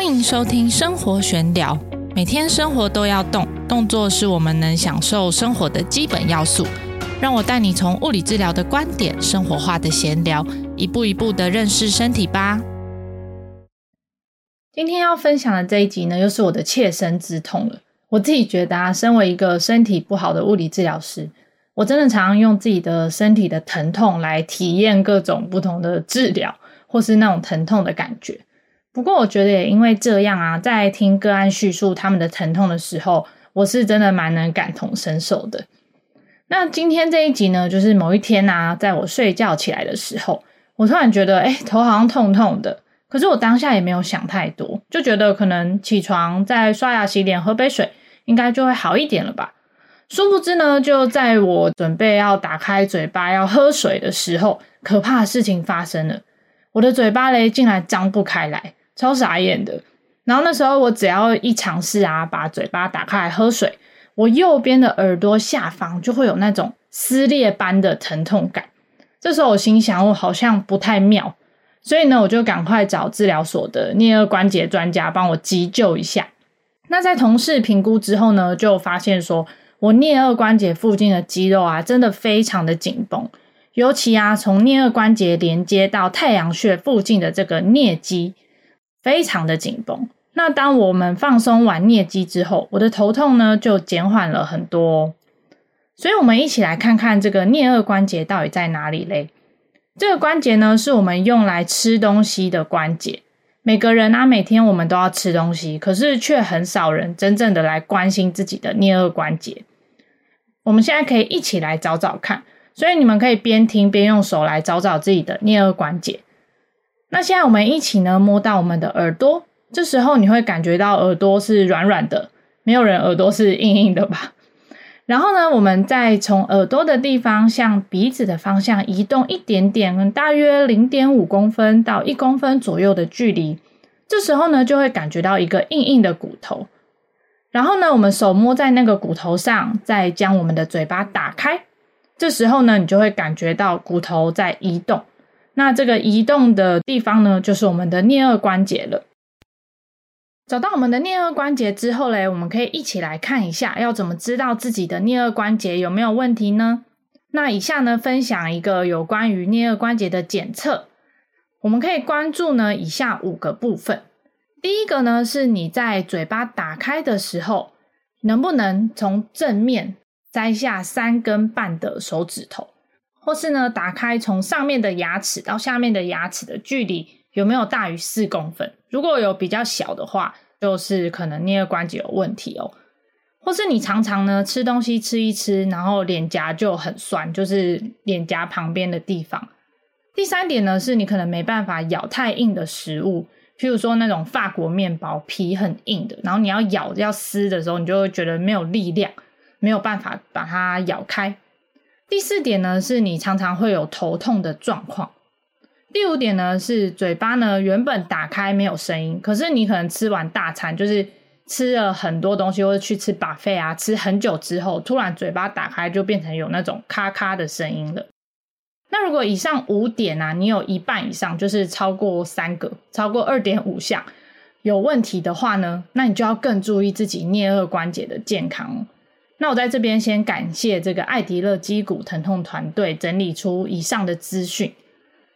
欢迎收听生活玄聊。每天生活都要动，动作是我们能享受生活的基本要素。让我带你从物理治疗的观点，生活化的闲聊，一步一步的认识身体吧。今天要分享的这一集呢，又是我的切身之痛了。我自己觉得啊，身为一个身体不好的物理治疗师，我真的常常用自己的身体的疼痛来体验各种不同的治疗，或是那种疼痛的感觉。不过，我觉得也因为这样啊，在听个案叙述他们的疼痛的时候，我是真的蛮能感同身受的。那今天这一集呢，就是某一天啊，在我睡觉起来的时候，我突然觉得，哎，头好像痛痛的。可是我当下也没有想太多，就觉得可能起床再刷牙洗脸喝杯水，应该就会好一点了吧。殊不知呢，就在我准备要打开嘴巴要喝水的时候，可怕的事情发生了，我的嘴巴嘞竟然张不开来。超傻眼的，然后那时候我只要一尝试啊，把嘴巴打开来喝水，我右边的耳朵下方就会有那种撕裂般的疼痛感。这时候我心想，我好像不太妙，所以呢，我就赶快找治疗所的颞颌关节专家帮我急救一下。那在同事评估之后呢，就发现说我颞颌关节附近的肌肉啊，真的非常的紧绷，尤其啊，从颞颌关节连接到太阳穴附近的这个颞肌。非常的紧绷。那当我们放松完颞肌之后，我的头痛呢就减缓了很多。所以，我们一起来看看这个颞颌关节到底在哪里嘞？这个关节呢，是我们用来吃东西的关节。每个人啊，每天我们都要吃东西，可是却很少人真正的来关心自己的颞颌关节。我们现在可以一起来找找看。所以，你们可以边听边用手来找找自己的颞颌关节。那现在我们一起呢摸到我们的耳朵，这时候你会感觉到耳朵是软软的，没有人耳朵是硬硬的吧？然后呢，我们再从耳朵的地方向鼻子的方向移动一点点，大约零点五公分到一公分左右的距离，这时候呢就会感觉到一个硬硬的骨头。然后呢，我们手摸在那个骨头上，再将我们的嘴巴打开，这时候呢你就会感觉到骨头在移动。那这个移动的地方呢，就是我们的颞颌关节了。找到我们的颞颌关节之后嘞，我们可以一起来看一下，要怎么知道自己的颞颌关节有没有问题呢？那以下呢，分享一个有关于颞颌关节的检测。我们可以关注呢以下五个部分。第一个呢，是你在嘴巴打开的时候，能不能从正面摘下三根半的手指头。或是呢，打开从上面的牙齿到下面的牙齿的距离有没有大于四公分？如果有比较小的话，就是可能颞颌关节有问题哦。或是你常常呢吃东西吃一吃，然后脸颊就很酸，就是脸颊旁边的地方。第三点呢，是你可能没办法咬太硬的食物，譬如说那种法国面包皮很硬的，然后你要咬要撕的时候，你就会觉得没有力量，没有办法把它咬开。第四点呢，是你常常会有头痛的状况。第五点呢，是嘴巴呢原本打开没有声音，可是你可能吃完大餐，就是吃了很多东西，或者去吃 buffet 啊，吃很久之后，突然嘴巴打开就变成有那种咔咔的声音了。那如果以上五点啊，你有一半以上，就是超过三个，超过二点五项有问题的话呢，那你就要更注意自己颞颌关节的健康。那我在这边先感谢这个艾迪勒肌骨疼痛团队整理出以上的资讯，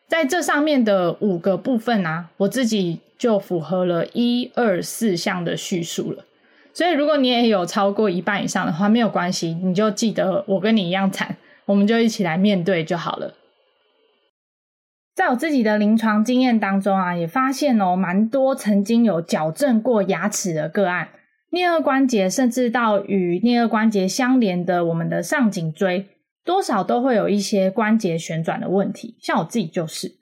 在这上面的五个部分啊，我自己就符合了一二四项的叙述了。所以如果你也有超过一半以上的话，没有关系，你就记得我跟你一样惨，我们就一起来面对就好了。在我自己的临床经验当中啊，也发现哦，蛮多曾经有矫正过牙齿的个案。颞颌关节，甚至到与颞颌关节相连的我们的上颈椎，多少都会有一些关节旋转的问题。像我自己就是，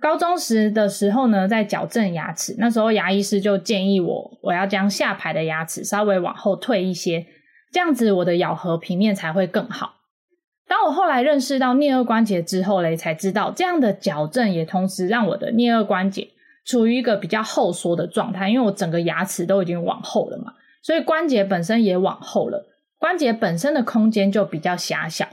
高中时的时候呢，在矫正牙齿，那时候牙医师就建议我，我要将下排的牙齿稍微往后退一些，这样子我的咬合平面才会更好。当我后来认识到颞颌关节之后嘞，才知道这样的矫正也同时让我的颞颌关节处于一个比较后缩的状态，因为我整个牙齿都已经往后了嘛。所以关节本身也往后了，关节本身的空间就比较狭小。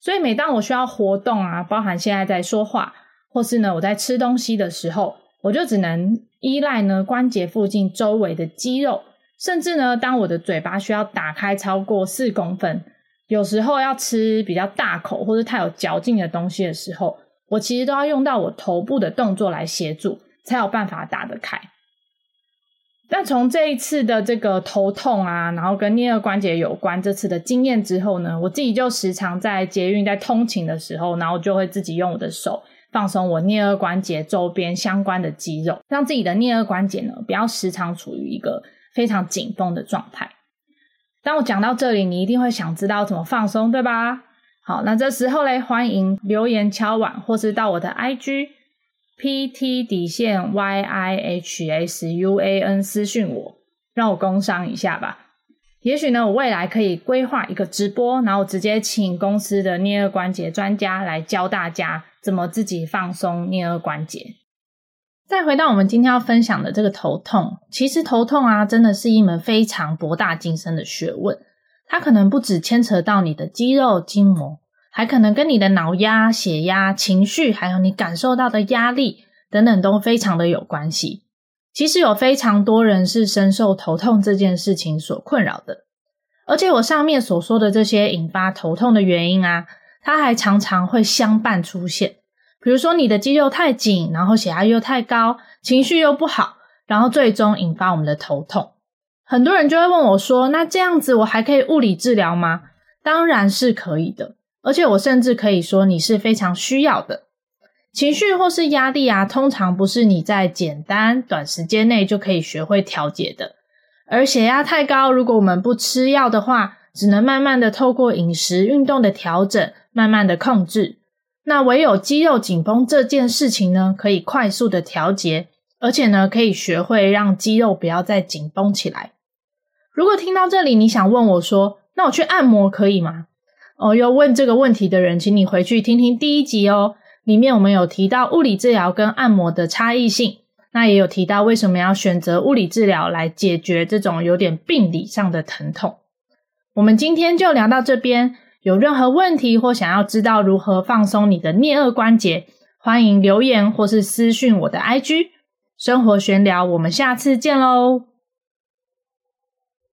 所以每当我需要活动啊，包含现在在说话，或是呢我在吃东西的时候，我就只能依赖呢关节附近周围的肌肉，甚至呢，当我的嘴巴需要打开超过四公分，有时候要吃比较大口或者太有嚼劲的东西的时候，我其实都要用到我头部的动作来协助，才有办法打得开。但从这一次的这个头痛啊，然后跟颞颌关节有关这次的经验之后呢，我自己就时常在捷运在通勤的时候，然后就会自己用我的手放松我颞颌关节周边相关的肌肉，让自己的颞颌关节呢不要时常处于一个非常紧绷的状态。当我讲到这里，你一定会想知道怎么放松，对吧？好，那这时候嘞，欢迎留言敲碗，或是到我的 IG。P T 底线 Y I H S U A N 私讯我，让我工商一下吧。也许呢，我未来可以规划一个直播，然后直接请公司的颞颌关节专家来教大家怎么自己放松颞颌关节。再回到我们今天要分享的这个头痛，其实头痛啊，真的是一门非常博大精深的学问。它可能不只牵扯到你的肌肉筋膜。还可能跟你的脑压、血压、情绪，还有你感受到的压力等等都非常的有关系。其实有非常多人是深受头痛这件事情所困扰的，而且我上面所说的这些引发头痛的原因啊，它还常常会相伴出现。比如说你的肌肉太紧，然后血压又太高，情绪又不好，然后最终引发我们的头痛。很多人就会问我说：“那这样子我还可以物理治疗吗？”当然是可以的。而且我甚至可以说，你是非常需要的情绪或是压力啊，通常不是你在简单短时间内就可以学会调节的。而血压太高，如果我们不吃药的话，只能慢慢的透过饮食、运动的调整，慢慢的控制。那唯有肌肉紧绷这件事情呢，可以快速的调节，而且呢，可以学会让肌肉不要再紧绷起来。如果听到这里，你想问我说，那我去按摩可以吗？哦，要问这个问题的人，请你回去听听第一集哦。里面我们有提到物理治疗跟按摩的差异性，那也有提到为什么要选择物理治疗来解决这种有点病理上的疼痛。我们今天就聊到这边，有任何问题或想要知道如何放松你的颞颌关节，欢迎留言或是私讯我的 IG 生活玄聊。我们下次见喽。